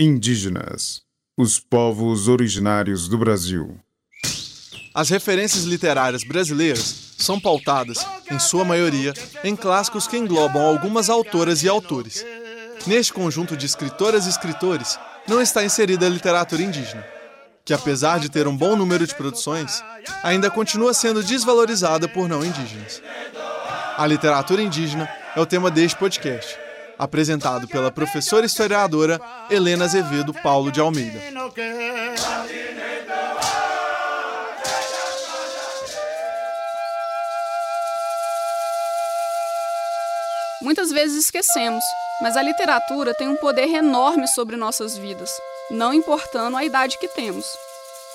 Indígenas, os povos originários do Brasil. As referências literárias brasileiras são pautadas, em sua maioria, em clássicos que englobam algumas autoras e autores. Neste conjunto de escritoras e escritores não está inserida a literatura indígena, que apesar de ter um bom número de produções, ainda continua sendo desvalorizada por não indígenas. A literatura indígena é o tema deste podcast apresentado pela professora historiadora Helena Azevedo Paulo de Almeida. Muitas vezes esquecemos, mas a literatura tem um poder enorme sobre nossas vidas, não importando a idade que temos.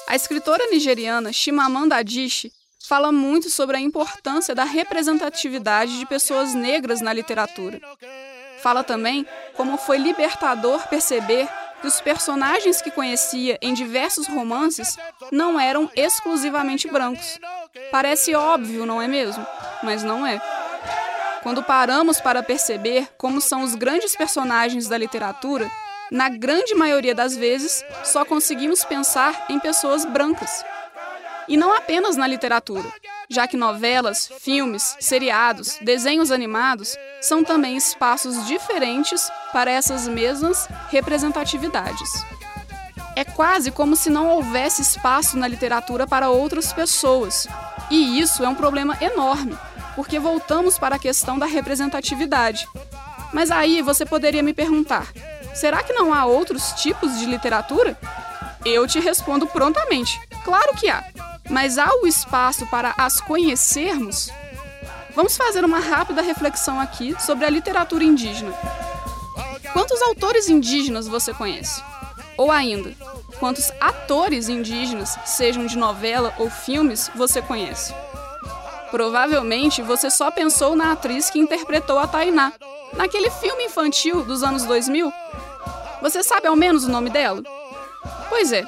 A escritora nigeriana Chimamanda Adichie fala muito sobre a importância da representatividade de pessoas negras na literatura. Fala também como foi libertador perceber que os personagens que conhecia em diversos romances não eram exclusivamente brancos. Parece óbvio, não é mesmo? Mas não é. Quando paramos para perceber como são os grandes personagens da literatura, na grande maioria das vezes só conseguimos pensar em pessoas brancas. E não apenas na literatura, já que novelas, filmes, seriados, desenhos animados são também espaços diferentes para essas mesmas representatividades. É quase como se não houvesse espaço na literatura para outras pessoas. E isso é um problema enorme, porque voltamos para a questão da representatividade. Mas aí você poderia me perguntar: será que não há outros tipos de literatura? Eu te respondo prontamente: claro que há mas há o espaço para as conhecermos? Vamos fazer uma rápida reflexão aqui sobre a literatura indígena. Quantos autores indígenas você conhece? Ou ainda, quantos atores indígenas, sejam de novela ou filmes, você conhece? Provavelmente você só pensou na atriz que interpretou a Tainá, naquele filme infantil dos anos 2000. Você sabe ao menos o nome dela? Pois é,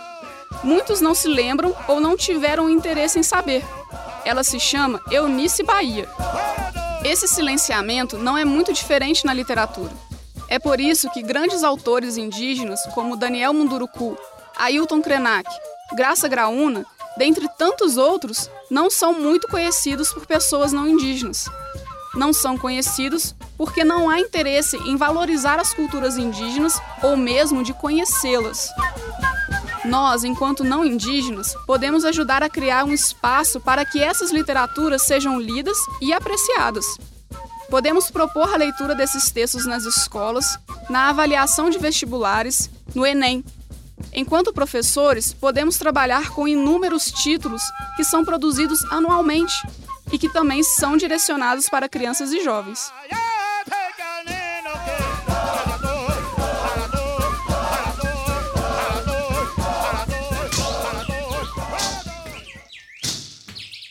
Muitos não se lembram ou não tiveram interesse em saber. Ela se chama Eunice Bahia. Esse silenciamento não é muito diferente na literatura. É por isso que grandes autores indígenas como Daniel Munduruku, Ailton Krenak, Graça Graúna, dentre tantos outros, não são muito conhecidos por pessoas não indígenas. Não são conhecidos porque não há interesse em valorizar as culturas indígenas ou mesmo de conhecê-las. Nós, enquanto não indígenas, podemos ajudar a criar um espaço para que essas literaturas sejam lidas e apreciadas. Podemos propor a leitura desses textos nas escolas, na avaliação de vestibulares, no Enem. Enquanto professores, podemos trabalhar com inúmeros títulos que são produzidos anualmente e que também são direcionados para crianças e jovens.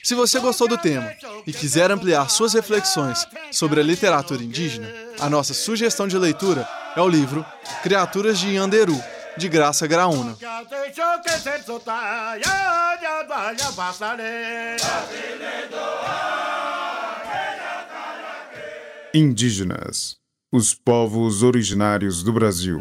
Se você gostou do tema e quiser ampliar suas reflexões sobre a literatura indígena, a nossa sugestão de leitura é o livro Criaturas de Yanderu, de Graça Graúna. Indígenas, os povos originários do Brasil.